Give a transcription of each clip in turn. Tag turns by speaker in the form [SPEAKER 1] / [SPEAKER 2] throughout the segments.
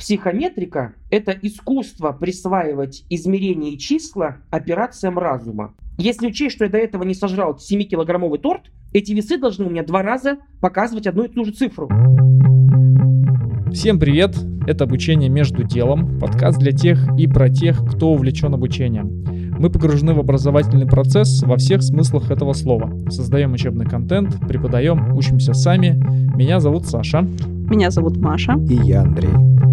[SPEAKER 1] психометрика – это искусство присваивать измерения и числа операциям разума. Если учесть, что я до этого не сожрал 7-килограммовый торт, эти весы должны у меня два раза показывать одну и ту же цифру.
[SPEAKER 2] Всем привет! Это «Обучение между делом», подкаст для тех и про тех, кто увлечен обучением. Мы погружены в образовательный процесс во всех смыслах этого слова. Создаем учебный контент, преподаем, учимся сами. Меня зовут Саша.
[SPEAKER 3] Меня зовут Маша.
[SPEAKER 4] И я Андрей.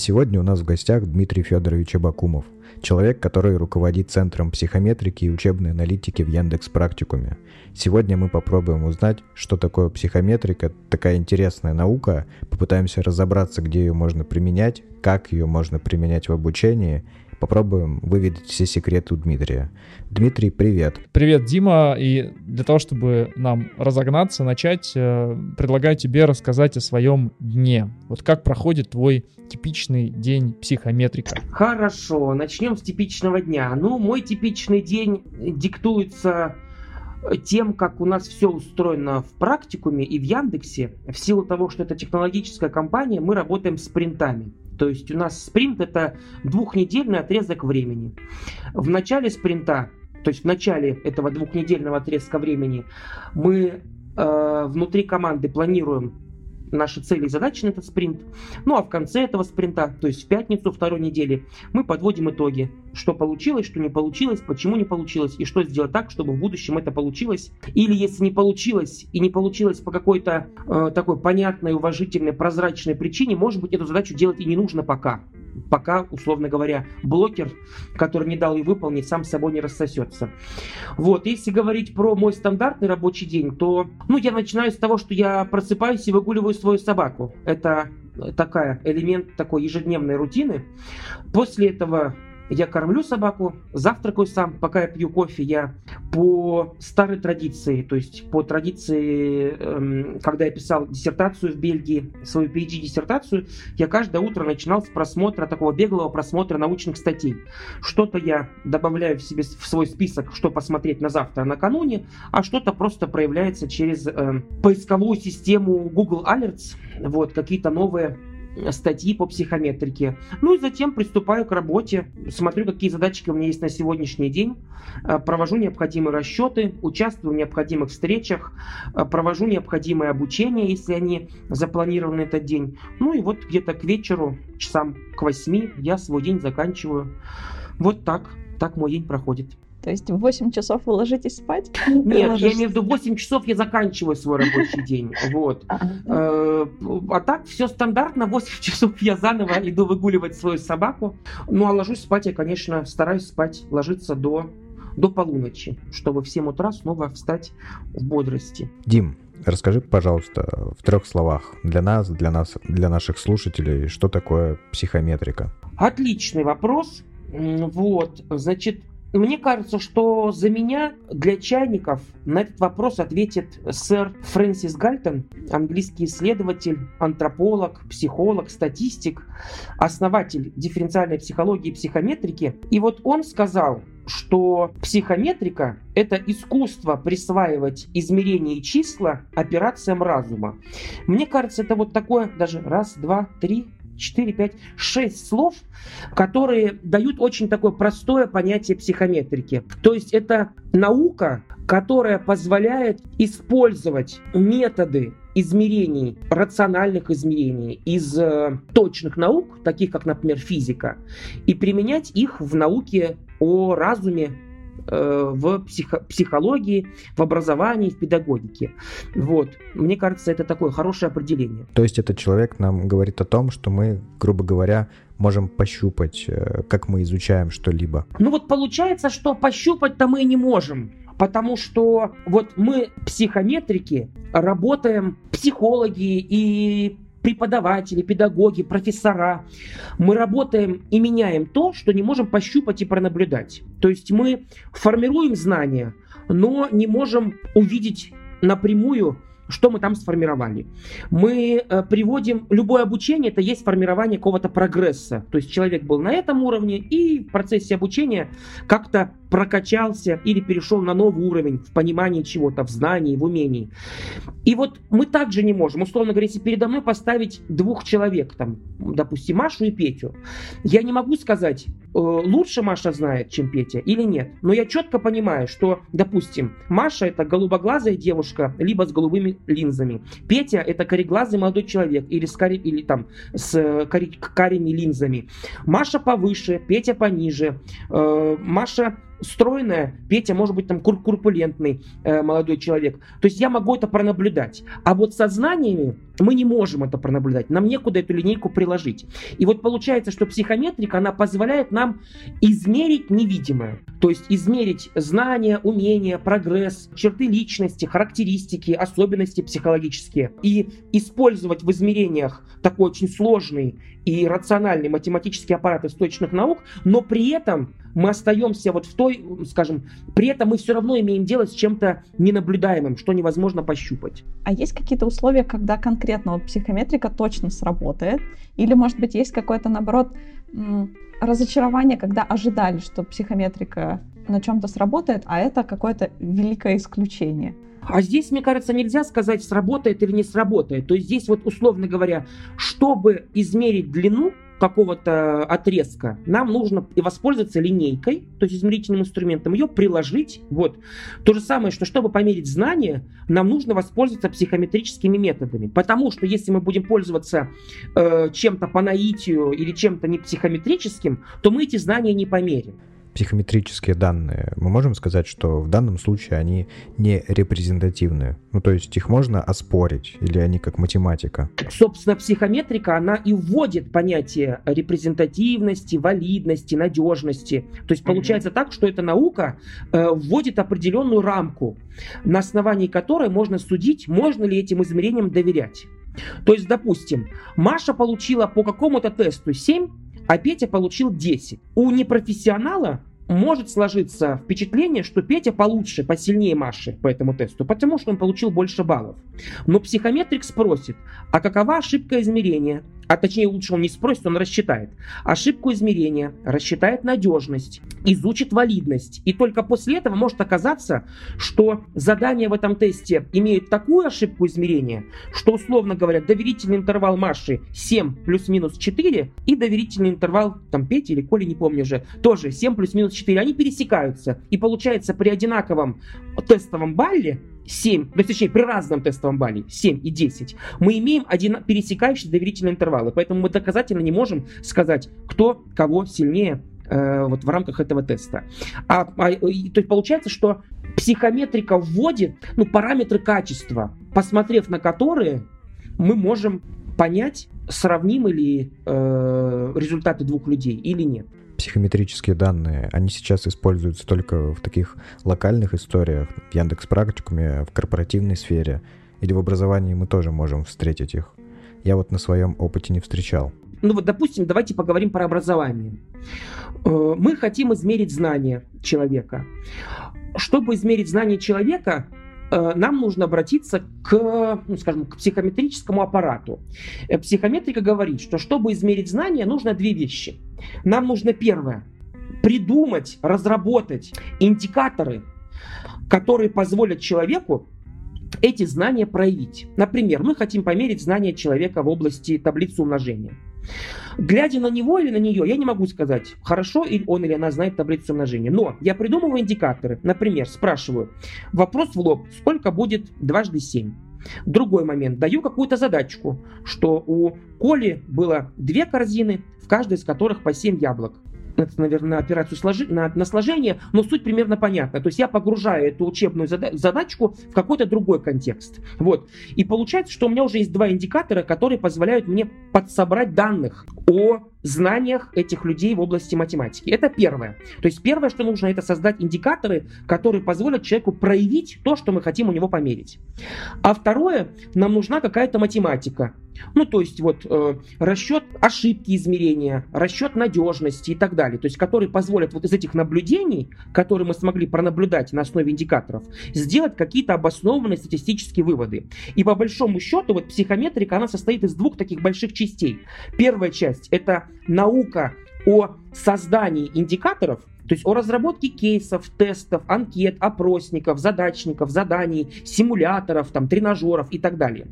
[SPEAKER 4] Сегодня у нас в гостях Дмитрий Федорович Абакумов, человек, который руководит Центром психометрики и учебной аналитики в Яндекс Практикуме. Сегодня мы попробуем узнать, что такое психометрика, такая интересная наука, попытаемся разобраться, где ее можно применять, как ее можно применять в обучении попробуем выведать все секреты у Дмитрия. Дмитрий, привет.
[SPEAKER 2] Привет, Дима. И для того, чтобы нам разогнаться, начать, э, предлагаю тебе рассказать о своем дне. Вот как проходит твой типичный день психометрика?
[SPEAKER 1] Хорошо, начнем с типичного дня. Ну, мой типичный день диктуется тем, как у нас все устроено в практикуме и в Яндексе, в силу того, что это технологическая компания, мы работаем с спринтами. То есть у нас спринт это двухнедельный отрезок времени. В начале спринта, то есть в начале этого двухнедельного отрезка времени, мы э, внутри команды планируем наши цели и задачи на этот спринт. Ну а в конце этого спринта, то есть в пятницу второй недели, мы подводим итоги. Что получилось, что не получилось, почему не получилось и что сделать так, чтобы в будущем это получилось. Или если не получилось и не получилось по какой-то э, такой понятной, уважительной, прозрачной причине, может быть эту задачу делать и не нужно пока пока, условно говоря, блокер, который не дал ей выполнить, сам собой не рассосется. Вот, если говорить про мой стандартный рабочий день, то, ну, я начинаю с того, что я просыпаюсь и выгуливаю свою собаку. Это такая элемент такой ежедневной рутины. После этого я кормлю собаку, завтракаю сам, пока я пью кофе, я по старой традиции, то есть по традиции, эм, когда я писал диссертацию в Бельгии, свою PhD-диссертацию, я каждое утро начинал с просмотра, такого беглого просмотра научных статей. Что-то я добавляю в себе в свой список, что посмотреть на завтра, накануне, а что-то просто проявляется через э, поисковую систему Google Alerts, вот, какие-то новые статьи по психометрике. Ну и затем приступаю к работе, смотрю, какие задачки у меня есть на сегодняшний день, э, провожу необходимые расчеты, участвую в необходимых встречах, э, провожу необходимое обучение, если они запланированы этот день. Ну и вот где-то к вечеру, часам к восьми, я свой день заканчиваю. Вот так, так мой день проходит.
[SPEAKER 3] То есть в 8 часов вы ложитесь спать?
[SPEAKER 1] Нет, я имею в виду 8 часов я заканчиваю свой рабочий день. Вот. Э, а так все стандартно, 8 часов я заново иду выгуливать свою собаку. Ну а ложусь спать я, конечно, стараюсь спать, ложиться до до полуночи, чтобы в 7 утра снова встать в бодрости.
[SPEAKER 4] Дим, расскажи, пожалуйста, в трех словах для нас, для нас, для наших слушателей, что такое психометрика?
[SPEAKER 1] Отличный вопрос. Вот, значит, мне кажется, что за меня для чайников на этот вопрос ответит сэр Фрэнсис Гальтон, английский исследователь, антрополог, психолог, статистик, основатель дифференциальной психологии и психометрики. И вот он сказал, что психометрика – это искусство присваивать измерения и числа операциям разума. Мне кажется, это вот такое даже раз, два, три, 4, 5, 6 слов, которые дают очень такое простое понятие психометрики. То есть это наука, которая позволяет использовать методы измерений, рациональных измерений из э, точных наук, таких как, например, физика, и применять их в науке о разуме, в психо- психологии, в образовании, в педагогике. Вот. Мне кажется, это такое хорошее определение.
[SPEAKER 4] То есть этот человек нам говорит о том, что мы, грубо говоря, можем пощупать, э, как мы изучаем что-либо.
[SPEAKER 1] Ну вот получается, что пощупать-то мы не можем. Потому что вот мы, психометрики, работаем, психологи и преподаватели, педагоги, профессора. Мы работаем и меняем то, что не можем пощупать и пронаблюдать. То есть мы формируем знания, но не можем увидеть напрямую, что мы там сформировали. Мы э, приводим любое обучение, это есть формирование какого-то прогресса. То есть человек был на этом уровне и в процессе обучения как-то прокачался или перешел на новый уровень в понимании чего-то, в знании, в умении. И вот мы также не можем, условно говоря, если передо мной поставить двух человек, там, допустим, Машу и Петю, я не могу сказать, э, лучше Маша знает, чем Петя или нет. Но я четко понимаю, что, допустим, Маша это голубоглазая девушка, либо с голубыми линзами. Петя это кореглазый молодой человек или с, кари, или, там, с э, кари, карими линзами. Маша повыше, Петя пониже. Э, Маша стройная, Петя может быть там кур курпулентный э, молодой человек. То есть я могу это пронаблюдать. А вот со знаниями мы не можем это пронаблюдать. Нам некуда эту линейку приложить. И вот получается, что психометрика, она позволяет нам измерить невидимое. То есть измерить знания, умения, прогресс, черты личности, характеристики, особенности психологические. И использовать в измерениях такой очень сложный и рациональный математический аппарат из точных наук, но при этом мы остаемся вот в той, скажем, при этом мы все равно имеем дело с чем-то ненаблюдаемым, что невозможно пощупать.
[SPEAKER 3] А есть какие-то условия, когда конкретно вот психометрика точно сработает? Или, может быть, есть какое-то, наоборот, разочарование, когда ожидали, что психометрика на чем-то сработает, а это какое-то великое исключение?
[SPEAKER 1] А здесь, мне кажется, нельзя сказать, сработает или не сработает. То есть здесь вот, условно говоря, чтобы измерить длину какого-то отрезка, нам нужно воспользоваться линейкой, то есть измерительным инструментом, ее приложить. Вот. То же самое, что чтобы померить знания, нам нужно воспользоваться психометрическими методами. Потому что если мы будем пользоваться э, чем-то по наитию или чем-то не психометрическим, то мы эти знания не померим
[SPEAKER 4] психометрические данные, мы можем сказать, что в данном случае они не репрезентативны. Ну, то есть их можно оспорить, или они как математика?
[SPEAKER 1] Собственно, психометрика, она и вводит понятие репрезентативности, валидности, надежности. То есть получается mm-hmm. так, что эта наука э, вводит определенную рамку, на основании которой можно судить, можно ли этим измерениям доверять. То есть, допустим, Маша получила по какому-то тесту 7, а Петя получил 10. У непрофессионала может сложиться впечатление, что Петя получше, посильнее Маши по этому тесту, потому что он получил больше баллов. Но психометрик спросит, а какова ошибка измерения? А точнее лучше он не спросит, он рассчитает. Ошибку измерения, рассчитает надежность, изучит валидность. И только после этого может оказаться, что задание в этом тесте имеет такую ошибку измерения, что, условно говоря, доверительный интервал Маши 7 плюс-минус 4 и доверительный интервал там Пети или Коли, не помню уже, тоже 7 плюс-минус 4, они пересекаются. И получается при одинаковом тестовом балле 7, то есть, точнее, при разном тестовом балле 7 и 10, мы имеем один пересекающие доверительные интервалы. Поэтому мы доказательно не можем сказать, кто кого сильнее э, вот в рамках этого теста. А, а, то есть получается, что психометрика вводит ну, параметры качества, посмотрев на которые мы можем понять, сравнимы ли э, результаты двух людей или нет
[SPEAKER 4] психометрические данные, они сейчас используются только в таких локальных историях, в Яндекс Практикуме, в корпоративной сфере, или в образовании мы тоже можем встретить их. Я вот на своем опыте не встречал.
[SPEAKER 1] Ну вот, допустим, давайте поговорим про образование. Э, мы хотим измерить знания человека. Чтобы измерить знания человека, нам нужно обратиться к, ну, скажем, к психометрическому аппарату. Э, психометрика говорит, что чтобы измерить знания, нужно две вещи. Нам нужно первое придумать, разработать индикаторы, которые позволят человеку эти знания проявить. Например, мы хотим померить знания человека в области таблицы умножения. Глядя на него или на нее, я не могу сказать, хорошо или он или она знает таблицу умножения. Но я придумываю индикаторы. Например, спрашиваю, вопрос в лоб, сколько будет дважды 7? Другой момент. Даю какую-то задачку, что у Коли было две корзины, в каждой из которых по 7 яблок наверное, операцию сложи, на, на сложение, но суть примерно понятна. То есть я погружаю эту учебную зада- задачку в какой-то другой контекст. Вот. И получается, что у меня уже есть два индикатора, которые позволяют мне подсобрать данных о знаниях этих людей в области математики. Это первое. То есть первое, что нужно, это создать индикаторы, которые позволят человеку проявить то, что мы хотим у него померить. А второе, нам нужна какая-то математика. Ну, то есть вот э, расчет ошибки измерения, расчет надежности и так далее. То есть которые позволят вот из этих наблюдений, которые мы смогли пронаблюдать на основе индикаторов, сделать какие-то обоснованные статистические выводы. И по большому счету вот психометрика, она состоит из двух таких больших частей. Первая часть – это наука о создании индикаторов, То есть о разработке кейсов, тестов, анкет, опросников, задачников, заданий, симуляторов, там, тренажеров и так далее.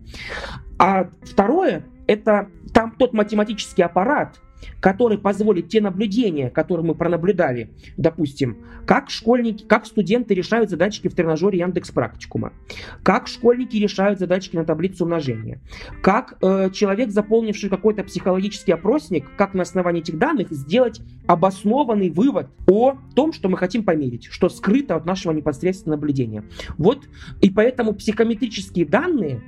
[SPEAKER 1] А второе, это там тот математический аппарат, который позволит те наблюдения, которые мы пронаблюдали, допустим, как школьники, как студенты решают задачки в тренажере Яндекс Практикума, как школьники решают задачки на таблице умножения, как э, человек, заполнивший какой-то психологический опросник, как на основании этих данных сделать обоснованный вывод о том, что мы хотим померить, что скрыто от нашего непосредственного наблюдения. Вот, и поэтому психометрические данные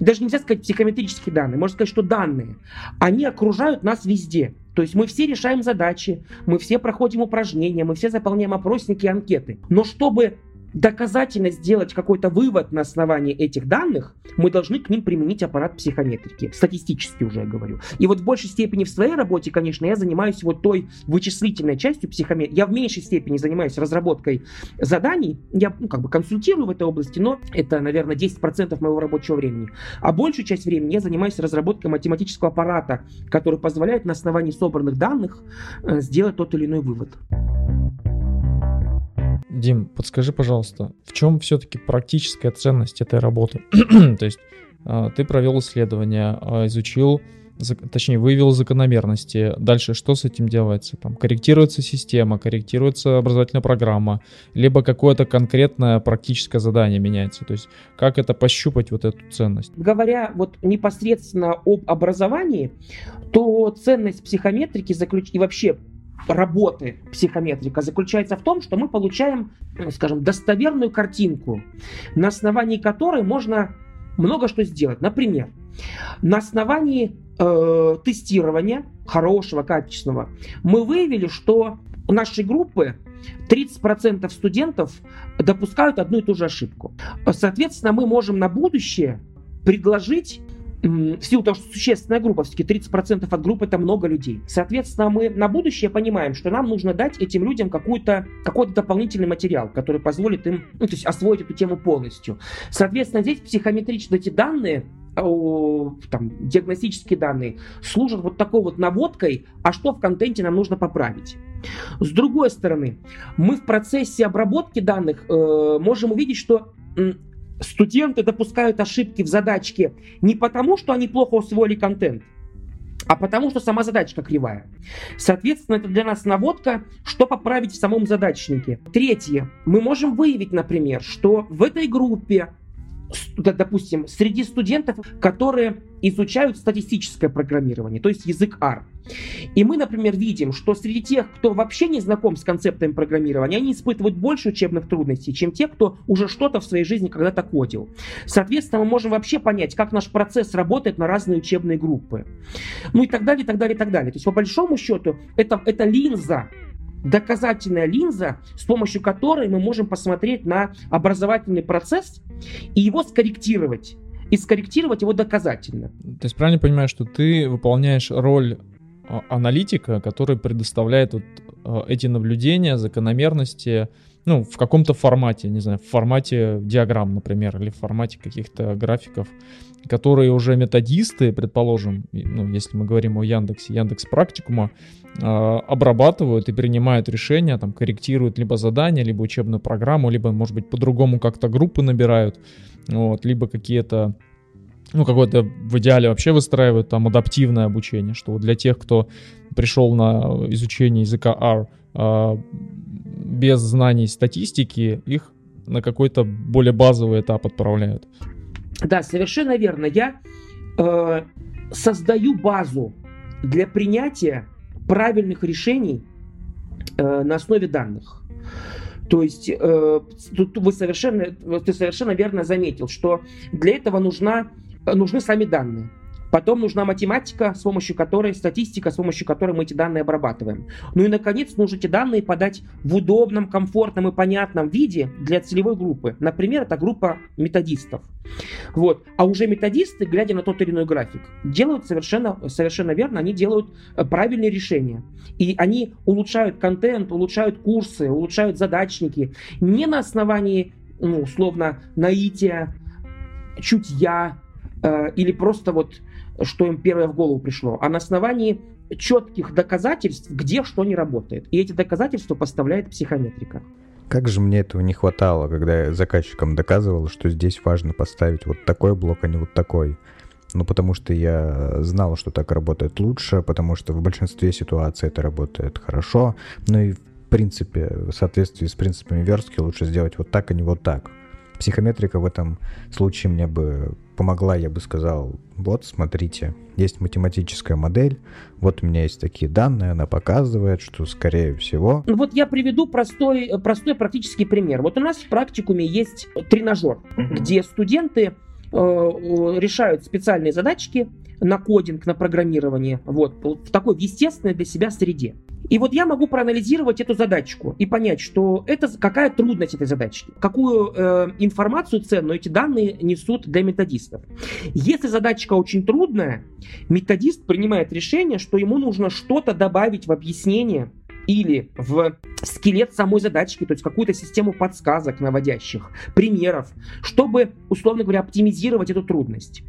[SPEAKER 1] даже нельзя сказать психометрические данные, можно сказать, что данные, они окружают нас везде. То есть мы все решаем задачи, мы все проходим упражнения, мы все заполняем опросники и анкеты. Но чтобы доказательно сделать какой-то вывод на основании этих данных, мы должны к ним применить аппарат психометрики. Статистически уже я говорю. И вот в большей степени в своей работе, конечно, я занимаюсь вот той вычислительной частью психометрики. Я в меньшей степени занимаюсь разработкой заданий. Я ну, как бы консультирую в этой области, но это, наверное, 10% моего рабочего времени. А большую часть времени я занимаюсь разработкой математического аппарата, который позволяет на основании собранных данных э, сделать тот или иной вывод.
[SPEAKER 2] Дим, подскажи, пожалуйста, в чем все-таки практическая ценность этой работы? То есть а, ты провел исследование, а, изучил, точнее, выявил закономерности. Дальше что с этим делается? Там корректируется система, корректируется образовательная программа, либо какое-то конкретное практическое задание меняется. То есть как это пощупать вот эту ценность?
[SPEAKER 1] Говоря вот непосредственно об образовании, то ценность психометрики заключ... и вообще работы психометрика заключается в том, что мы получаем, ну, скажем, достоверную картинку, на основании которой можно много что сделать. Например, на основании э, тестирования хорошего, качественного, мы выявили, что у нашей группы 30% студентов допускают одну и ту же ошибку. Соответственно, мы можем на будущее предложить в силу того, что существенная группа, все-таки 30% от группы это много людей. Соответственно, мы на будущее понимаем, что нам нужно дать этим людям какой-то какой дополнительный материал, который позволит им ну, то есть освоить эту тему полностью. Соответственно, здесь психометрические эти данные там, диагностические данные служат вот такой вот наводкой, а что в контенте нам нужно поправить. С другой стороны, мы в процессе обработки данных э, можем увидеть, что студенты допускают ошибки в задачке не потому, что они плохо усвоили контент, а потому что сама задачка кривая. Соответственно, это для нас наводка, что поправить в самом задачнике. Третье. Мы можем выявить, например, что в этой группе допустим, среди студентов, которые изучают статистическое программирование, то есть язык R. И мы, например, видим, что среди тех, кто вообще не знаком с концептами программирования, они испытывают больше учебных трудностей, чем те, кто уже что-то в своей жизни когда-то кодил. Соответственно, мы можем вообще понять, как наш процесс работает на разные учебные группы. Ну и так далее, и так далее, и так далее. То есть, по большому счету, это, это линза доказательная линза, с помощью которой мы можем посмотреть на образовательный процесс и его скорректировать. И скорректировать его доказательно.
[SPEAKER 2] То есть правильно понимаю, что ты выполняешь роль а, аналитика, который предоставляет вот а, эти наблюдения, закономерности, ну, в каком-то формате, не знаю, в формате диаграмм, например, или в формате каких-то графиков, которые уже методисты, предположим, ну, если мы говорим о Яндексе, Яндекс Практикума, э, обрабатывают и принимают решения, там, корректируют либо задания, либо учебную программу, либо, может быть, по-другому как-то группы набирают, вот, либо какие-то ну, какое-то в идеале вообще выстраивают там адаптивное обучение, что для тех, кто пришел на изучение языка R э, без знаний статистики, их на какой-то более базовый этап отправляют.
[SPEAKER 1] Да, совершенно верно. Я э, создаю базу для принятия правильных решений э, на основе данных. То есть э, тут вы совершенно, ты совершенно верно заметил, что для этого нужна, нужны сами данные. Потом нужна математика, с помощью которой, статистика, с помощью которой мы эти данные обрабатываем. Ну и, наконец, нужно эти данные подать в удобном, комфортном и понятном виде для целевой группы. Например, это группа методистов. Вот. А уже методисты, глядя на тот или иной график, делают совершенно, совершенно верно, они делают э, правильные решения. И они улучшают контент, улучшают курсы, улучшают задачники не на основании, ну, условно, наития, чутья э, или просто вот что им первое в голову пришло, а на основании четких доказательств, где что не работает. И эти доказательства поставляет психометрика.
[SPEAKER 4] Как же мне этого не хватало, когда я заказчикам доказывал, что здесь важно поставить вот такой блок, а не вот такой. Ну, потому что я знал, что так работает лучше, потому что в большинстве ситуаций это работает хорошо. Ну и, в принципе, в соответствии с принципами верстки лучше сделать вот так, а не вот так. Психометрика в этом случае мне бы помогла, я бы сказал, вот, смотрите, есть математическая модель, вот у меня есть такие данные, она показывает, что, скорее всего...
[SPEAKER 1] Ну вот я приведу простой, простой практический пример. Вот у нас в практикуме есть тренажер, mm-hmm. где студенты э, решают специальные задачки на кодинг, на программирование, вот, в такой естественной для себя среде. И вот я могу проанализировать эту задачку и понять, что это какая трудность этой задачки, какую э, информацию ценную эти данные несут для методистов. Если задачка очень трудная, методист принимает решение, что ему нужно что-то добавить в объяснение или в скелет самой задачки, то есть какую-то систему подсказок наводящих, примеров, чтобы, условно говоря, оптимизировать эту трудность.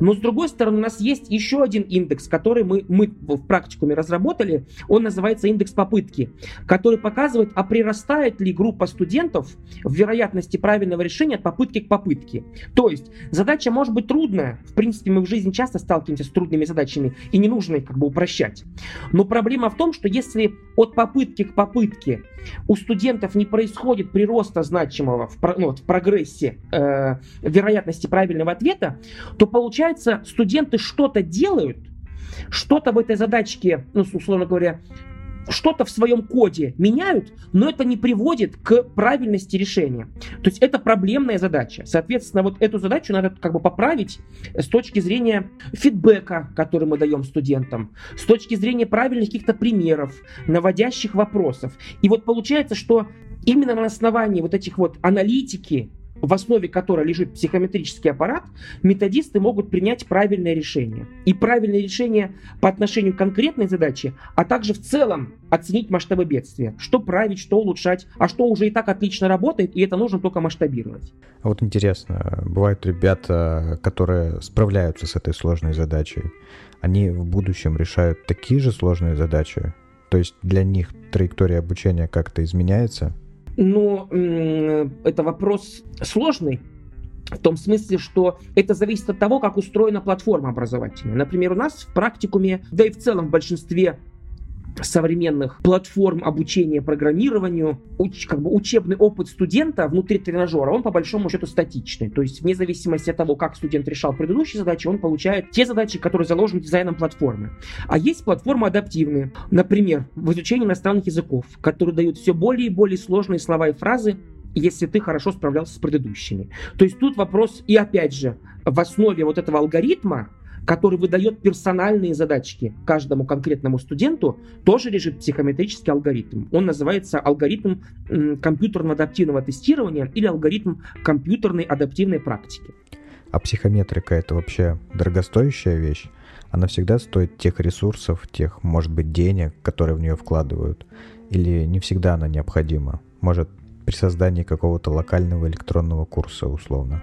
[SPEAKER 1] Но с другой стороны, у нас есть еще один индекс, который мы, мы в практикуме разработали, он называется индекс попытки, который показывает, а прирастает ли группа студентов в вероятности правильного решения от попытки к попытке. То есть задача может быть трудная, в принципе, мы в жизни часто сталкиваемся с трудными задачами, и не нужно их как бы упрощать. Но проблема в том, что если от попытки к попытке. У студентов не происходит прироста значимого в, ну, в прогрессе э, вероятности правильного ответа, то получается студенты что-то делают, что-то в этой задачке, ну, условно говоря, что-то в своем коде меняют, но это не приводит к правильности решения. То есть это проблемная задача. Соответственно, вот эту задачу надо как бы поправить с точки зрения фидбэка, который мы даем студентам, с точки зрения правильных каких-то примеров, наводящих вопросов. И вот получается, что именно на основании вот этих вот аналитики, в основе которой лежит психометрический аппарат, методисты могут принять правильное решение. И правильное решение по отношению к конкретной задаче, а также в целом оценить масштабы бедствия. Что править, что улучшать, а что уже и так отлично работает, и это нужно только масштабировать.
[SPEAKER 4] А вот интересно, бывают ребята, которые справляются с этой сложной задачей, они в будущем решают такие же сложные задачи? То есть для них траектория обучения как-то изменяется?
[SPEAKER 1] Но это вопрос сложный. В том смысле, что это зависит от того, как устроена платформа образовательная. Например, у нас в практикуме, да и в целом в большинстве современных платформ обучения программированию, уч, как бы учебный опыт студента внутри тренажера, он по большому счету статичный. То есть вне зависимости от того, как студент решал предыдущие задачи, он получает те задачи, которые заложены дизайном платформы. А есть платформы адаптивные. Например, в изучении иностранных языков, которые дают все более и более сложные слова и фразы, если ты хорошо справлялся с предыдущими. То есть тут вопрос, и опять же, в основе вот этого алгоритма который выдает персональные задачки каждому конкретному студенту, тоже лежит психометрический алгоритм. Он называется алгоритм компьютерно-адаптивного тестирования или алгоритм компьютерной адаптивной практики.
[SPEAKER 4] А психометрика это вообще дорогостоящая вещь? Она всегда стоит тех ресурсов, тех, может быть, денег, которые в нее вкладывают? Или не всегда она необходима? Может, при создании какого-то локального электронного курса, условно?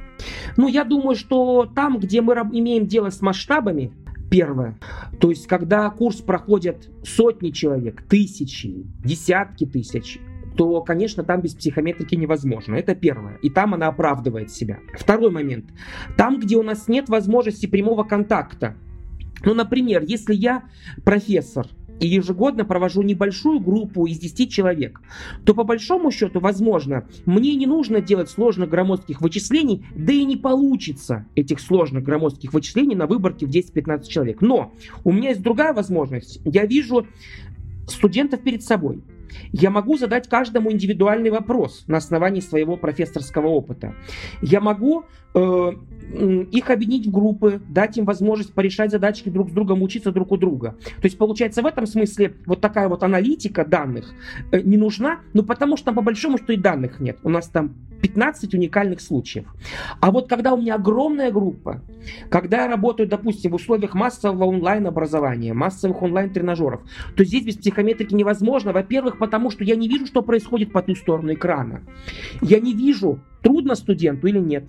[SPEAKER 1] Ну, я думаю, что там, где мы имеем дело с масштабами, первое, то есть когда курс проходят сотни человек, тысячи, десятки тысяч, то, конечно, там без психометрики невозможно. Это первое. И там она оправдывает себя. Второй момент. Там, где у нас нет возможности прямого контакта. Ну, например, если я профессор, и ежегодно провожу небольшую группу из 10 человек, то по большому счету, возможно, мне не нужно делать сложных громоздких вычислений, да и не получится этих сложных громоздких вычислений на выборке в 10-15 человек. Но у меня есть другая возможность. Я вижу студентов перед собой. Я могу задать каждому индивидуальный вопрос на основании своего профессорского опыта. Я могу э, их объединить в группы, дать им возможность порешать задачки друг с другом, учиться друг у друга. То есть, получается, в этом смысле вот такая вот аналитика данных э, не нужна, ну потому что там по большому счету и данных нет. У нас там 15 уникальных случаев. А вот когда у меня огромная группа, когда я работаю, допустим, в условиях массового онлайн-образования, массовых онлайн-тренажеров, то здесь без психометрики невозможно. Во-первых, потому что я не вижу, что происходит по ту сторону экрана. Я не вижу, трудно студенту или нет.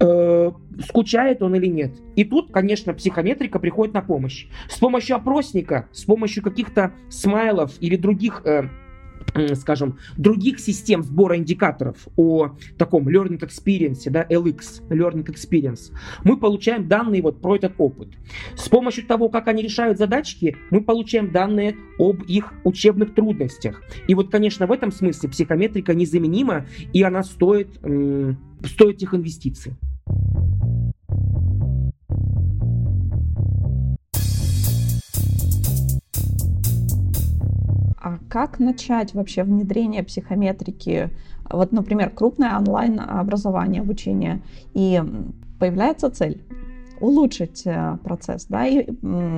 [SPEAKER 1] Э, скучает он или нет. И тут, конечно, психометрика приходит на помощь. С помощью опросника, с помощью каких-то смайлов или других э, скажем, других систем сбора индикаторов о таком learning experience, да, LX, learning experience, мы получаем данные вот про этот опыт. С помощью того, как они решают задачки, мы получаем данные об их учебных трудностях. И вот, конечно, в этом смысле психометрика незаменима, и она стоит, стоит их инвестиций.
[SPEAKER 3] А как начать вообще внедрение психометрики? Вот, например, крупное онлайн-образование, обучение, и появляется цель улучшить э, процесс, да, и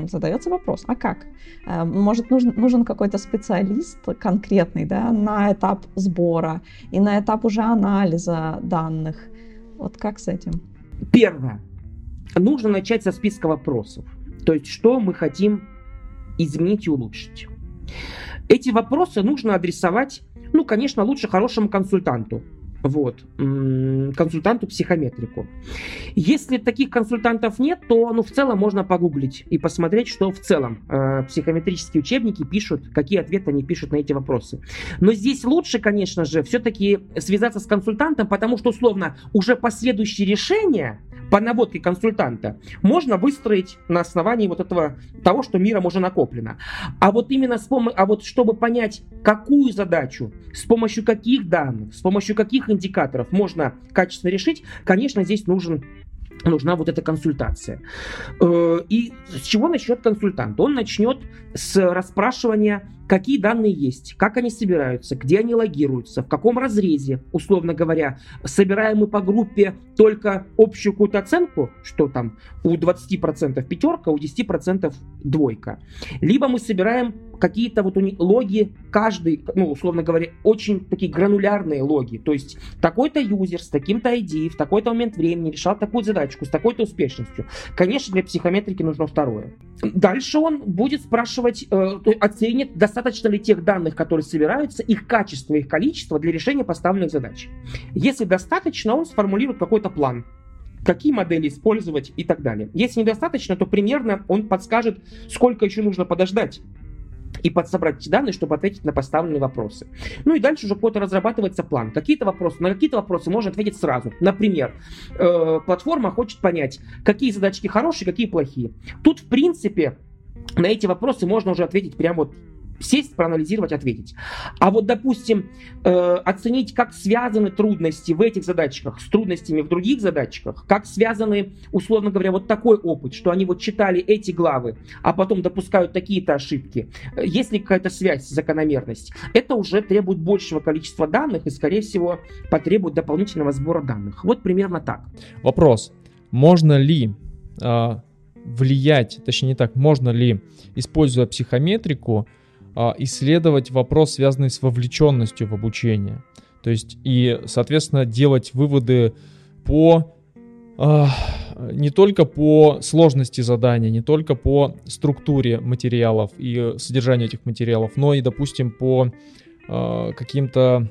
[SPEAKER 3] задается вопрос, а как? Э, может, нужен, нужен какой-то специалист конкретный, да, на этап сбора и на этап уже анализа данных. Вот как с этим?
[SPEAKER 1] Первое. Нужно начать со списка вопросов. То есть, что мы хотим изменить и улучшить. Эти вопросы нужно адресовать, ну, конечно, лучше хорошему консультанту. Вот, консультанту психометрику. Если таких консультантов нет, то ну, в целом можно погуглить и посмотреть, что в целом э, психометрические учебники пишут, какие ответы они пишут на эти вопросы. Но здесь лучше, конечно же, все-таки связаться с консультантом, потому что, условно, уже последующие решения по наводке консультанта можно выстроить на основании вот этого того, что миром уже накоплено. А вот именно с помощью, а вот чтобы понять, какую задачу, с помощью каких данных, с помощью каких индикаторов можно качественно решить, конечно, здесь нужен нужна вот эта консультация. Э, и с чего начнет консультант? Он начнет с расспрашивания, какие данные есть, как они собираются, где они логируются, в каком разрезе, условно говоря, собираем мы по группе только общую какую-то оценку, что там у 20% пятерка, у 10% двойка. Либо мы собираем какие-то вот у них логи, каждый, ну, условно говоря, очень такие гранулярные логи. То есть такой-то юзер с таким-то ID в такой-то момент времени решал такую задачку с такой-то успешностью. Конечно, для психометрики нужно второе. Дальше он будет спрашивать, э, оценит, достаточно ли тех данных, которые собираются, их качество, их количество для решения поставленных задач. Если достаточно, он сформулирует какой-то план какие модели использовать и так далее. Если недостаточно, то примерно он подскажет, сколько еще нужно подождать и подсобрать данные, чтобы ответить на поставленные вопросы. Ну и дальше уже какой-то разрабатывается план. Какие-то вопросы, на какие-то вопросы можно ответить сразу. Например, э, платформа хочет понять, какие задачки хорошие, какие плохие. Тут, в принципе, на эти вопросы можно уже ответить прямо вот сесть, проанализировать, ответить. А вот, допустим, э, оценить, как связаны трудности в этих задачках с трудностями в других задачках, как связаны, условно говоря, вот такой опыт, что они вот читали эти главы, а потом допускают такие-то ошибки, есть ли какая-то связь, закономерность, это уже требует большего количества данных и, скорее всего, потребует дополнительного сбора данных. Вот примерно так.
[SPEAKER 2] Вопрос. Можно ли э, влиять, точнее не так, можно ли, используя психометрику, исследовать вопрос, связанный с вовлеченностью в обучение. То есть и, соответственно, делать выводы по а, не только по сложности задания, не только по структуре материалов и содержанию этих материалов, но и, допустим, по э, каким-то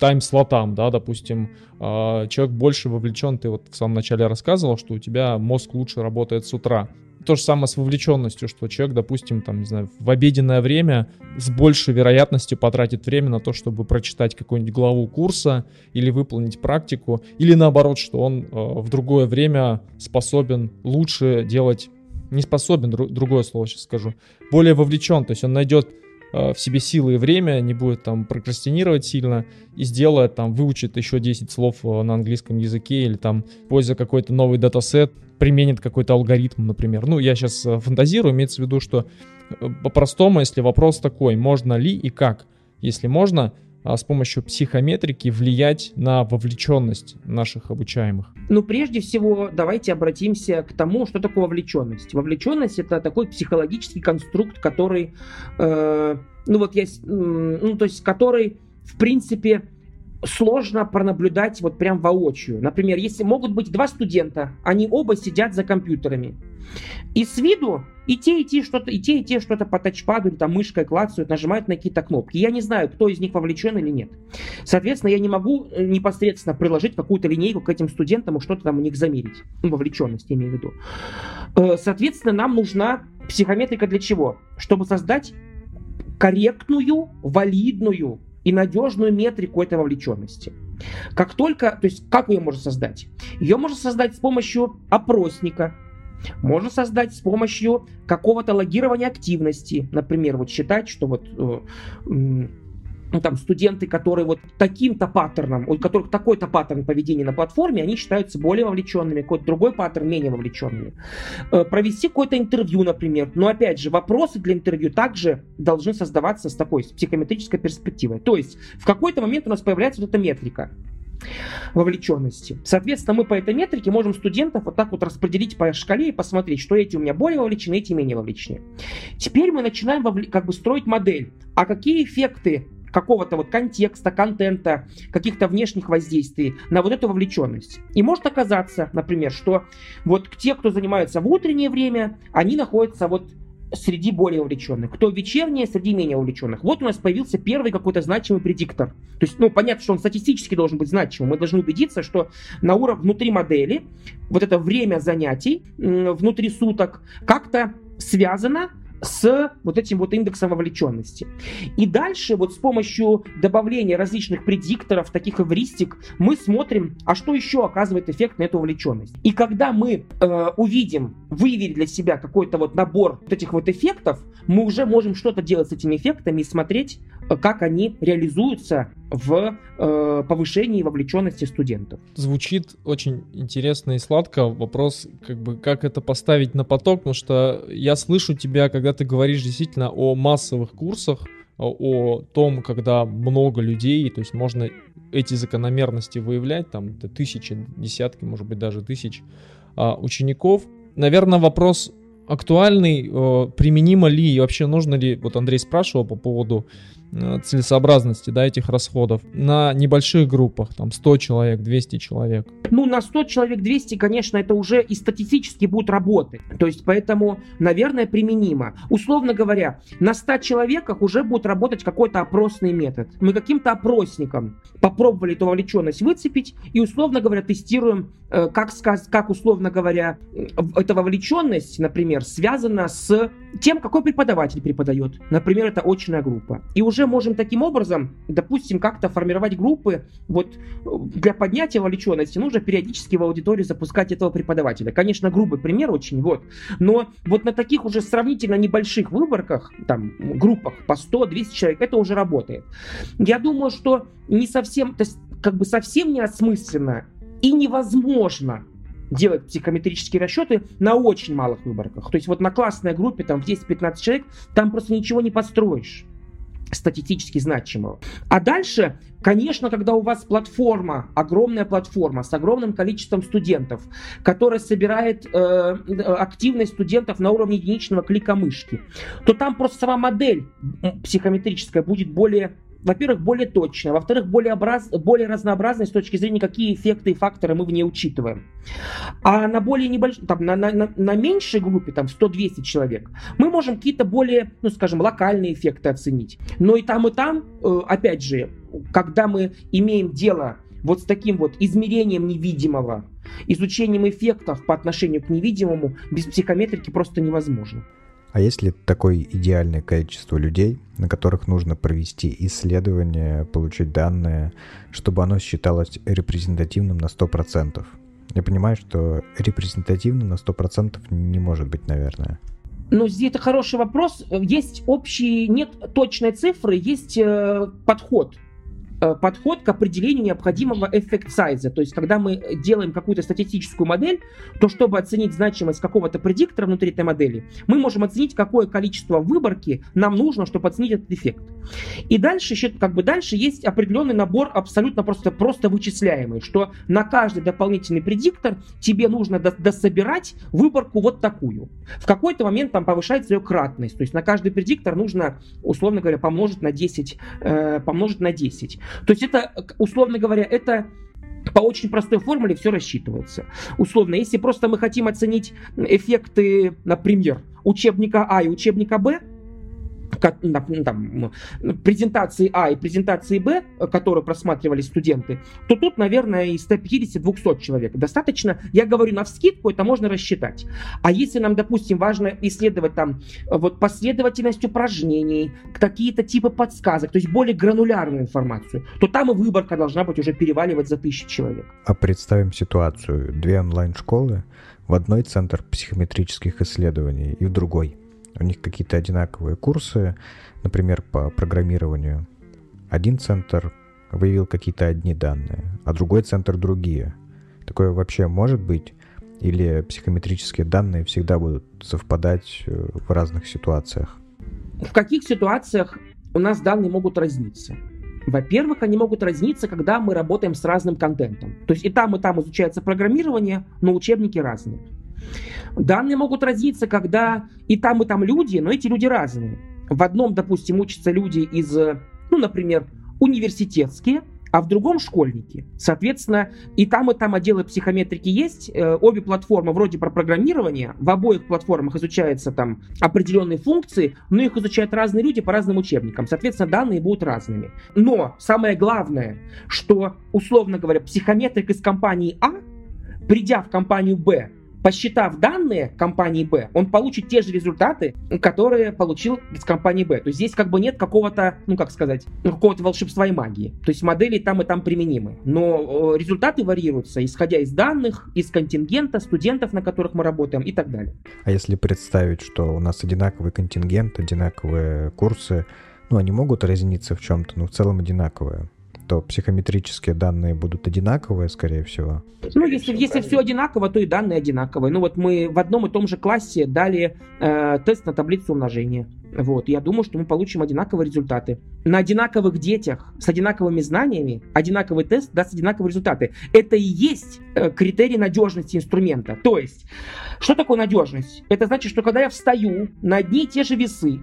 [SPEAKER 2] тайм-слотам, да, допустим, человек больше вовлечен, ты вот в самом начале рассказывал, что у тебя мозг лучше работает с утра, то же самое с вовлеченностью, что человек, допустим, там, не знаю, в обеденное время с большей вероятностью потратит время на то, чтобы прочитать какую-нибудь главу курса или выполнить практику, или наоборот, что он э, в другое время способен лучше делать, не способен, дру, другое слово сейчас скажу, более вовлечен, то есть он найдет в себе силы и время, не будет там прокрастинировать сильно и сделает там, выучит еще 10 слов э, на английском языке или там, пользуя какой-то новый датасет, применит какой-то алгоритм, например. Ну, я сейчас э, фантазирую, имеется в виду, что э, по-простому, если вопрос такой, можно ли и как, если можно, с помощью психометрики влиять на вовлеченность наших обучаемых?
[SPEAKER 1] Ну, прежде всего, давайте обратимся к тому, что такое вовлеченность. Вовлеченность это такой психологический конструкт, который, э, ну вот есть, ну то есть, который, в принципе, сложно пронаблюдать вот прям воочию. Например, если могут быть два студента, они оба сидят за компьютерами. И с виду и те, и те что-то, и те, и те что-то по тачпаду или там мышкой клацают, нажимают на какие-то кнопки. Я не знаю, кто из них вовлечен или нет. Соответственно, я не могу э, непосредственно приложить какую-то линейку к этим студентам и что-то там у них замерить. Ну, вовлеченность, я имею в виду. Э, соответственно, нам нужна психометрика для чего? Чтобы создать корректную, валидную и надежную метрику этой вовлеченности. Как только, то есть как ее можно создать? Ее можно создать с помощью опросника, можно создать с помощью какого-то логирования активности. Например, вот считать, что вот э, ну, там, студенты, которые вот таким-то паттерном, у которых такой-то паттерн поведения на платформе, они считаются более вовлеченными, какой-то другой паттерн менее вовлеченными. Э, провести какое-то интервью, например. Но опять же, вопросы для интервью также должны создаваться с такой с психометрической перспективой. То есть в какой-то момент у нас появляется вот эта метрика вовлеченности. Соответственно, мы по этой метрике можем студентов вот так вот распределить по шкале и посмотреть, что эти у меня более вовлечены, эти менее вовлечены. Теперь мы начинаем как бы строить модель. А какие эффекты какого-то вот контекста, контента, каких-то внешних воздействий на вот эту вовлеченность. И может оказаться, например, что вот те, кто занимаются в утреннее время, они находятся вот среди более увлеченных, кто вечернее, среди менее увлеченных. Вот у нас появился первый какой-то значимый предиктор. То есть, ну, понятно, что он статистически должен быть значимым. Мы должны убедиться, что на уровне внутри модели вот это время занятий внутри суток как-то связано с вот этим вот индексом вовлеченности. И дальше вот с помощью добавления различных предикторов, таких эвристик, мы смотрим, а что еще оказывает эффект на эту вовлеченность. И когда мы э, увидим, выявили для себя какой-то вот набор вот этих вот эффектов, мы уже можем что-то делать с этими эффектами и смотреть, э, как они реализуются в э, повышении вовлеченности студентов.
[SPEAKER 2] Звучит очень интересно и сладко. Вопрос, как бы, как это поставить на поток, потому что я слышу тебя, когда ты говоришь действительно о массовых курсах, о том, когда много людей, то есть можно эти закономерности выявлять, там это тысячи, десятки, может быть даже тысяч а, учеников. Наверное, вопрос актуальный, э, применимо ли и вообще нужно ли, вот Андрей спрашивал по поводу целесообразности да, этих расходов на небольших группах, там 100 человек, 200 человек?
[SPEAKER 1] Ну, на 100 человек 200, конечно, это уже и статистически будет работать. То есть, поэтому, наверное, применимо. Условно говоря, на 100 человеках уже будет работать какой-то опросный метод. Мы каким-то опросником попробовали эту вовлеченность выцепить и, условно говоря, тестируем, э, как, как условно говоря, эта вовлеченность, например, связана с тем, какой преподаватель преподает. Например, это очная группа. И уже можем таким образом, допустим, как-то формировать группы. Вот для поднятия вовлеченности нужно периодически в аудиторию запускать этого преподавателя. Конечно, грубый пример очень, вот. Но вот на таких уже сравнительно небольших выборках, там, группах по 100-200 человек, это уже работает. Я думаю, что не совсем, то есть как бы совсем не осмысленно и невозможно делать психометрические расчеты на очень малых выборках. То есть вот на классной группе, там в 10-15 человек, там просто ничего не построишь статистически значимого. А дальше, конечно, когда у вас платформа, огромная платформа с огромным количеством студентов, которая собирает э, активность студентов на уровне единичного клика мышки, то там просто сама модель психометрическая будет более во-первых, более точно, во-вторых, более, образ, более разнообразной с точки зрения, какие эффекты и факторы мы в ней учитываем. А на более небольшой, там, на, на, на, на меньшей группе, там, 100-200 человек, мы можем какие-то более, ну, скажем, локальные эффекты оценить. Но и там, и там, э, опять же, когда мы имеем дело вот с таким вот измерением невидимого, изучением эффектов по отношению к невидимому, без психометрики просто невозможно.
[SPEAKER 4] А есть ли такое идеальное количество людей, на которых нужно провести исследование, получить данные, чтобы оно считалось репрезентативным на 100%? Я понимаю, что репрезентативным на 100% не может быть, наверное.
[SPEAKER 1] Ну, здесь это хороший вопрос. Есть общие, нет точной цифры, есть э, подход. Э, подход к определению необходимого эффект сайза. То есть, когда мы делаем какую-то статистическую модель, то чтобы оценить значимость какого-то предиктора внутри этой модели, мы можем оценить, какое количество выборки нам нужно, чтобы оценить этот эффект. И дальше, как бы дальше есть определенный набор абсолютно просто, просто вычисляемый, что на каждый дополнительный предиктор тебе нужно дособирать выборку вот такую. В какой-то момент там повышается ее кратность. То есть на каждый предиктор нужно, условно говоря, помножить на 10, э, помножить на 10. То есть это, условно говоря, это по очень простой формуле все рассчитывается. Условно, если просто мы хотим оценить эффекты, например, учебника А и учебника Б, там, презентации А и презентации Б, которые просматривали студенты, то тут, наверное, из 150-200 человек достаточно. Я говорю на вскидку, это можно рассчитать. А если нам, допустим, важно исследовать там вот последовательность упражнений, какие-то типы подсказок, то есть более гранулярную информацию, то там и выборка должна быть уже переваливать за тысячи человек.
[SPEAKER 4] А представим ситуацию. Две онлайн-школы, в одной центр психометрических исследований и в другой – у них какие-то одинаковые курсы, например, по программированию. Один центр выявил какие-то одни данные, а другой центр другие. Такое вообще может быть? Или психометрические данные всегда будут совпадать э, в разных ситуациях?
[SPEAKER 1] В каких ситуациях у нас данные могут разниться? Во-первых, они могут разниться, когда мы работаем с разным контентом. То есть и там, и там изучается программирование, но учебники разные. Данные могут разниться, когда и там, и там люди, но эти люди разные. В одном, допустим, учатся люди из, ну, например, университетские, а в другом школьники. Соответственно, и там, и там отделы психометрики есть. Э, обе платформы вроде про программирование. В обоих платформах изучаются там определенные функции, но их изучают разные люди по разным учебникам. Соответственно, данные будут разными. Но самое главное, что, условно говоря, психометрик из компании А, придя в компанию Б, посчитав данные компании Б, он получит те же результаты, которые получил из компании Б. То есть здесь как бы нет какого-то, ну как сказать, ну, какого-то волшебства и магии. То есть модели там и там применимы. Но результаты варьируются, исходя из данных, из контингента, студентов, на которых мы работаем и так далее.
[SPEAKER 4] А если представить, что у нас одинаковый контингент, одинаковые курсы, ну они могут разниться в чем-то, но в целом одинаковые то психометрические данные будут одинаковые, скорее всего.
[SPEAKER 1] Ну, если, если все одинаково, то и данные одинаковые. Ну, вот мы в одном и том же классе дали э, тест на таблицу умножения. Вот, я думаю, что мы получим одинаковые результаты. На одинаковых детях с одинаковыми знаниями одинаковый тест даст одинаковые результаты. Это и есть э, критерий надежности инструмента. То есть, что такое надежность? Это значит, что когда я встаю на одни и те же весы,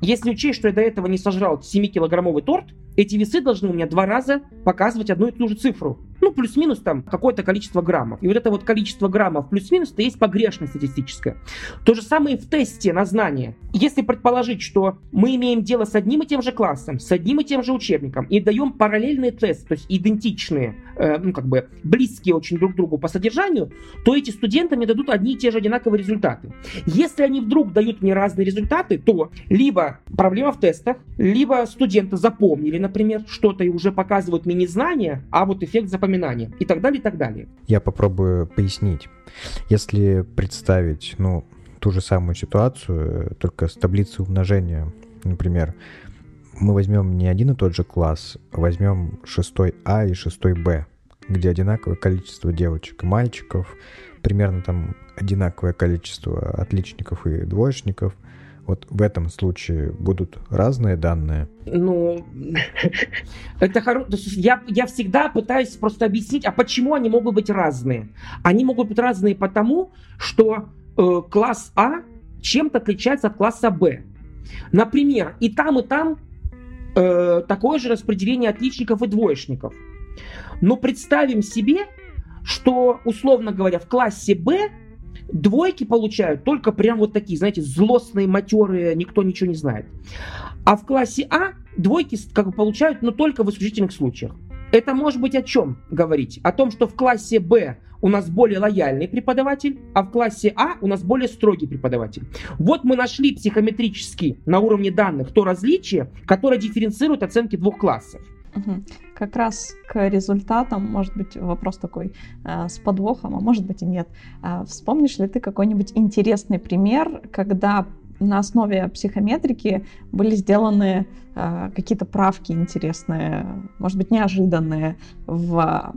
[SPEAKER 1] если учесть, что я до этого не сожрал 7-килограммовый торт, эти весы должны у меня два раза показывать одну и ту же цифру. Ну, плюс-минус там какое-то количество граммов. И вот это вот количество граммов плюс-минус, это есть погрешность статистическая. То же самое и в тесте на знание. Если предположить, что мы имеем дело с одним и тем же классом, с одним и тем же учебником, и даем параллельные тесты, то есть идентичные, э, ну, как бы близкие очень друг к другу по содержанию, то эти студенты мне дадут одни и те же одинаковые результаты. Если они вдруг дают мне разные результаты, то либо проблема в тестах, либо студенты запомнили, например, что-то и уже показывают мне не знания, а вот эффект запоминания и так далее, и так далее.
[SPEAKER 4] Я попробую пояснить. Если представить, ну, ту же самую ситуацию, только с таблицей умножения, например, мы возьмем не один и тот же класс, а возьмем 6 А и 6 Б, где одинаковое количество девочек и мальчиков, примерно там одинаковое количество отличников и двоечников – вот в этом случае будут разные данные?
[SPEAKER 1] Ну, это хорошо. Я, я всегда пытаюсь просто объяснить, а почему они могут быть разные. Они могут быть разные потому, что э, класс А чем-то отличается от класса Б. Например, и там, и там э, такое же распределение отличников и двоечников. Но представим себе, что, условно говоря, в классе Б Двойки получают только прям вот такие, знаете, злостные, матерые, никто ничего не знает. А в классе А двойки как бы получают, но только в исключительных случаях. Это может быть о чем говорить? О том, что в классе Б у нас более лояльный преподаватель, а в классе А у нас более строгий преподаватель. Вот мы нашли психометрически на уровне данных то различие, которое дифференцирует оценки двух классов.
[SPEAKER 3] Угу. Как раз к результатам, может быть, вопрос такой э, с подвохом, а может быть и нет. Э, вспомнишь ли ты какой-нибудь интересный пример, когда на основе психометрики были сделаны э, какие-то правки интересные, может быть, неожиданные в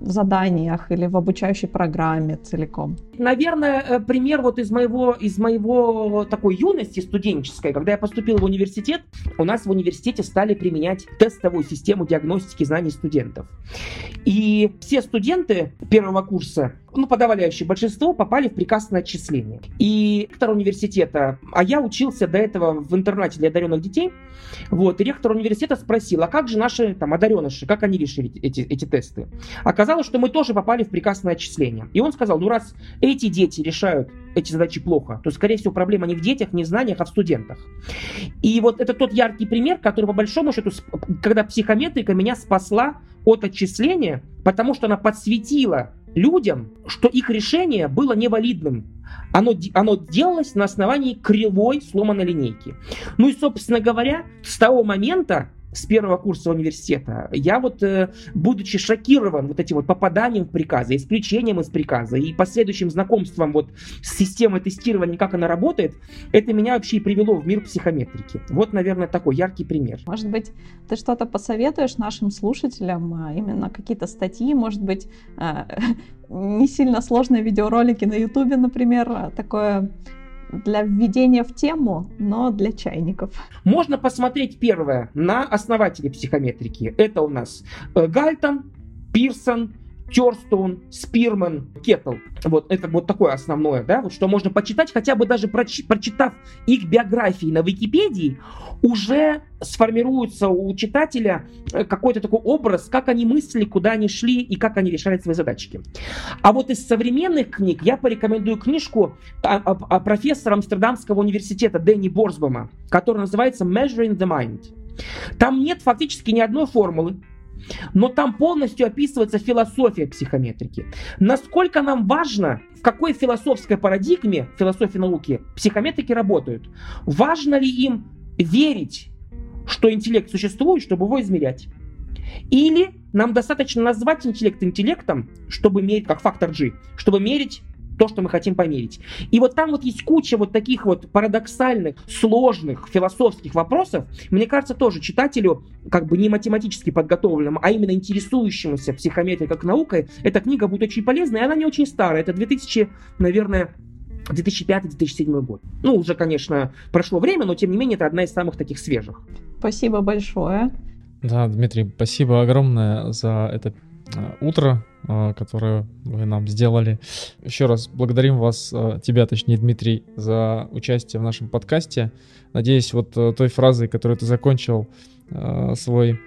[SPEAKER 3] заданиях или в обучающей программе целиком?
[SPEAKER 1] Наверное, э, пример вот из моего, из моего такой юности студенческой, когда я поступил в университет, у нас в университете стали применять тестовую систему диагностики знаний студентов. И все студенты первого курса ну, подавляющее большинство попали в приказ на отчисление. И ректор университета, а я учился до этого в интернате для одаренных детей, вот, и ректор университета спросил, а как же наши там одареныши, как они решили эти, эти тесты? Оказалось, что мы тоже попали в приказ на отчисление. И он сказал, ну раз эти дети решают эти задачи плохо, то, скорее всего, проблема не в детях, не в знаниях, а в студентах. И вот это тот яркий пример, который, по большому счету, когда психометрика меня спасла от отчисления, потому что она подсветила людям, что их решение было невалидным. Оно, оно делалось на основании кривой сломанной линейки. Ну и, собственно говоря, с того момента с первого курса университета, я вот, э, будучи шокирован вот этим вот попаданием в приказы, исключением из приказа и последующим знакомством вот с системой тестирования, как она работает, это меня вообще и привело в мир психометрики. Вот, наверное, такой яркий пример.
[SPEAKER 3] Может быть, ты что-то посоветуешь нашим слушателям, а, именно какие-то статьи, может быть, э, не сильно сложные видеоролики на Ютубе, например, такое для введения в тему, но для чайников.
[SPEAKER 1] Можно посмотреть первое на основателей психометрики. Это у нас э, Гальтон, Пирсон, Терстоун, Спирман, Кеттл. Вот это вот такое основное, да, вот что можно почитать, хотя бы даже проч- прочитав их биографии на Википедии, уже сформируется у читателя э, какой-то такой образ, как они мыслили, куда они шли и как они решали свои задачки. А вот из современных книг я порекомендую книжку профессора Амстердамского университета Дэнни Борсбома, которая называется Measuring the Mind. Там нет фактически ни одной формулы, но там полностью описывается философия психометрики. Насколько нам важно, в какой философской парадигме философии науки психометрики работают. Важно ли им верить, что интеллект существует, чтобы его измерять? Или нам достаточно назвать интеллект интеллектом, чтобы мерить, как фактор G, чтобы мерить то, что мы хотим померить. И вот там вот есть куча вот таких вот парадоксальных, сложных философских вопросов. Мне кажется, тоже читателю, как бы не математически подготовленному, а именно интересующемуся психометрией как наукой, эта книга будет очень полезна, и она не очень старая. Это 2000, наверное, 2005-2007 год. Ну, уже, конечно, прошло время, но тем не менее это одна из самых таких свежих.
[SPEAKER 3] Спасибо большое.
[SPEAKER 2] Да, Дмитрий, спасибо огромное за это утро, э, которое вы нам сделали. Еще раз благодарим вас, э, тебя, точнее, Дмитрий, за участие в нашем подкасте. Надеюсь, вот той фразой, которой ты закончил свой,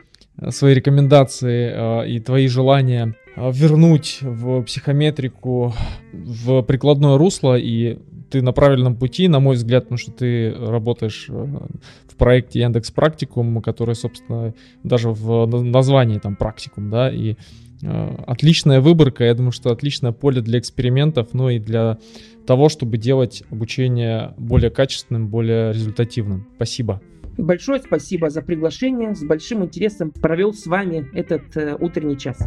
[SPEAKER 2] свои рекомендации и твои желания вернуть в психометрику в прикладное русло, и ты на правильном пути, на мой взгляд, потому что ты работаешь в проекте Яндекс Практикум, который, собственно, даже в названии там практикум, да, и Э, отличная выборка, я думаю, что отличное поле для экспериментов, но и для того, чтобы делать обучение более качественным, более результативным. Спасибо.
[SPEAKER 1] Большое спасибо за приглашение. С большим интересом провел с вами этот э, утренний час.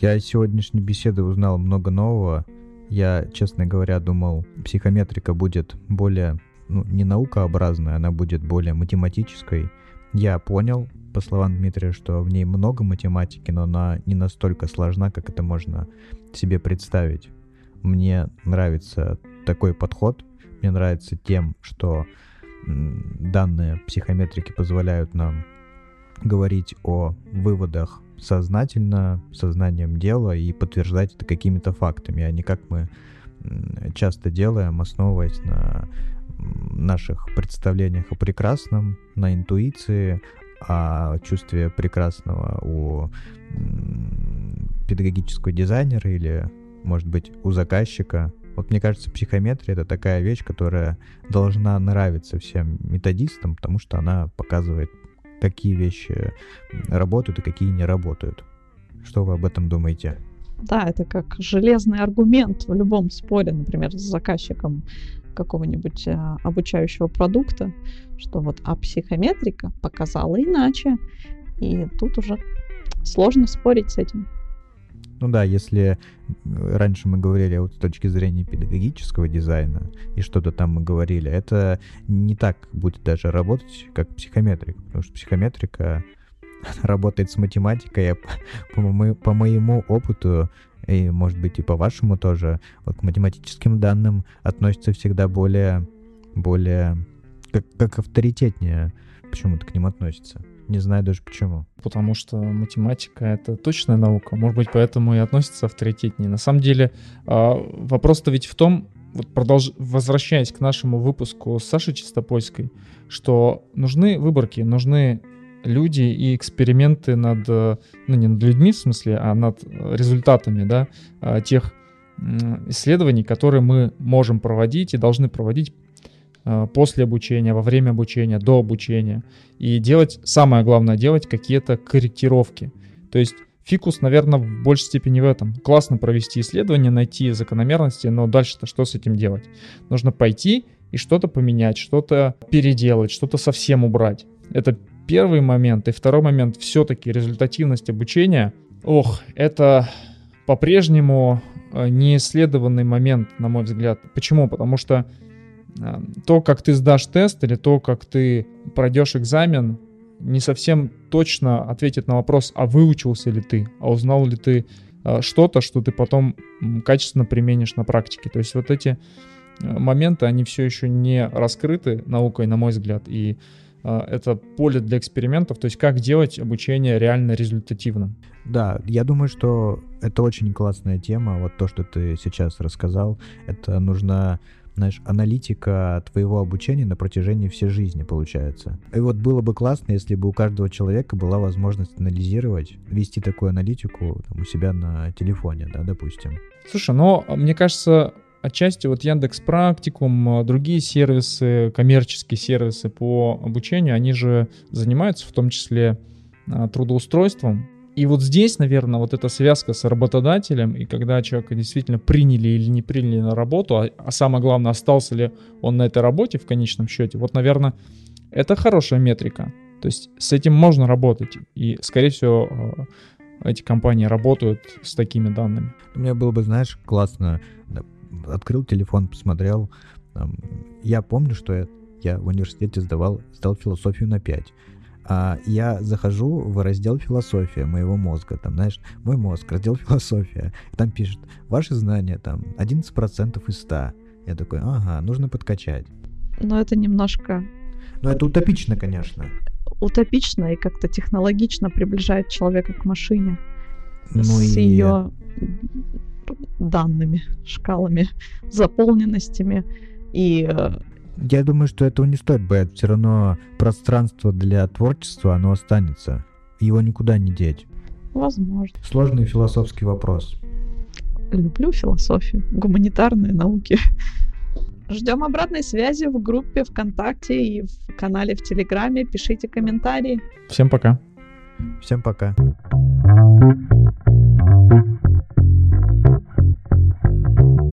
[SPEAKER 4] Я из сегодняшней беседы узнал много нового. Я, честно говоря, думал, психометрика будет более, ну, не наукообразной, она будет более математической. Я понял, по словам Дмитрия, что в ней много математики, но она не настолько сложна, как это можно себе представить. Мне нравится такой подход. Мне нравится тем, что данные психометрики позволяют нам говорить о выводах сознательно, сознанием дела и подтверждать это какими-то фактами, а не как мы часто делаем, основываясь на наших представлениях о прекрасном, на интуиции, о чувстве прекрасного у педагогического дизайнера или, может быть, у заказчика. Вот мне кажется, психометрия — это такая вещь, которая должна нравиться всем методистам, потому что она показывает, какие вещи работают и какие не работают. Что вы об этом думаете?
[SPEAKER 3] Да, это как железный аргумент в любом споре, например, с заказчиком какого-нибудь а, обучающего продукта, что вот а психометрика показала иначе, и тут уже сложно спорить с этим.
[SPEAKER 4] Ну да, если раньше мы говорили вот с точки зрения педагогического дизайна, и что-то там мы говорили, это не так будет даже работать, как психометрика, потому что психометрика работает с математикой, а по, по, по моему опыту и, может быть, и по вашему тоже, вот к математическим данным относятся всегда более, более, как, как авторитетнее почему-то к ним относятся. Не знаю даже почему.
[SPEAKER 2] Потому что математика — это точная наука. Может быть, поэтому и относится авторитетнее. На самом деле, а, вопрос-то ведь в том, вот продолж... возвращаясь к нашему выпуску с Сашей Чистопольской, что нужны выборки, нужны люди и эксперименты над, ну не над людьми в смысле, а над результатами, да, а, тех исследований, которые мы можем проводить и должны проводить а, после обучения, во время обучения, до обучения. И делать, самое главное, делать какие-то корректировки. То есть Фикус, наверное, в большей степени в этом. Классно провести исследование, найти закономерности, но дальше-то что с этим делать? Нужно пойти и что-то поменять, что-то переделать, что-то совсем убрать. Это первый момент. И второй момент, все-таки результативность обучения. Ох, это по-прежнему э, не исследованный момент, на мой взгляд. Почему? Потому что э, то, как ты сдашь тест или то, как ты пройдешь экзамен, не совсем точно ответит на вопрос, а выучился ли ты, а узнал ли ты э, что-то, что ты потом качественно применишь на практике. То есть вот эти моменты, они все еще не раскрыты наукой, на мой взгляд, и это поле для экспериментов, то есть как делать обучение реально результативным.
[SPEAKER 4] Да, я думаю, что это очень классная тема, вот то, что ты сейчас рассказал, это нужно знаешь, аналитика твоего обучения на протяжении всей жизни получается. И вот было бы классно, если бы у каждого человека была возможность анализировать, вести такую аналитику там, у себя на телефоне, да, допустим.
[SPEAKER 2] Слушай, но мне кажется, отчасти вот Яндекс Практикум, другие сервисы, коммерческие сервисы по обучению, они же занимаются в том числе а, трудоустройством и вот здесь, наверное, вот эта связка с работодателем, и когда человека действительно приняли или не приняли на работу, а, а самое главное, остался ли он на этой работе в конечном счете, вот, наверное, это хорошая метрика. То есть с этим можно работать. И, скорее всего, э, эти компании работают с такими данными.
[SPEAKER 4] У меня было бы, знаешь, классно. Открыл телефон, посмотрел. Я помню, что я, я в университете сдавал, сдал философию на 5 а, я захожу в раздел философия моего мозга, там, знаешь, мой мозг, раздел философия, там пишет, ваши знания, там, 11% из 100. Я такой, ага, нужно подкачать.
[SPEAKER 3] Но это немножко...
[SPEAKER 4] Но это утопично, конечно.
[SPEAKER 3] Утопично и как-то технологично приближает человека к машине. Ну с и... ее данными, шкалами, заполненностями и э,
[SPEAKER 4] я думаю, что этого не стоит бояться. Все равно пространство для творчества, оно останется. Его никуда не деть.
[SPEAKER 3] Возможно.
[SPEAKER 4] Сложный философский вопрос.
[SPEAKER 3] Люблю философию, гуманитарные науки. Ждем обратной связи в группе ВКонтакте и в канале в Телеграме. Пишите комментарии.
[SPEAKER 2] Всем пока.
[SPEAKER 4] Всем пока.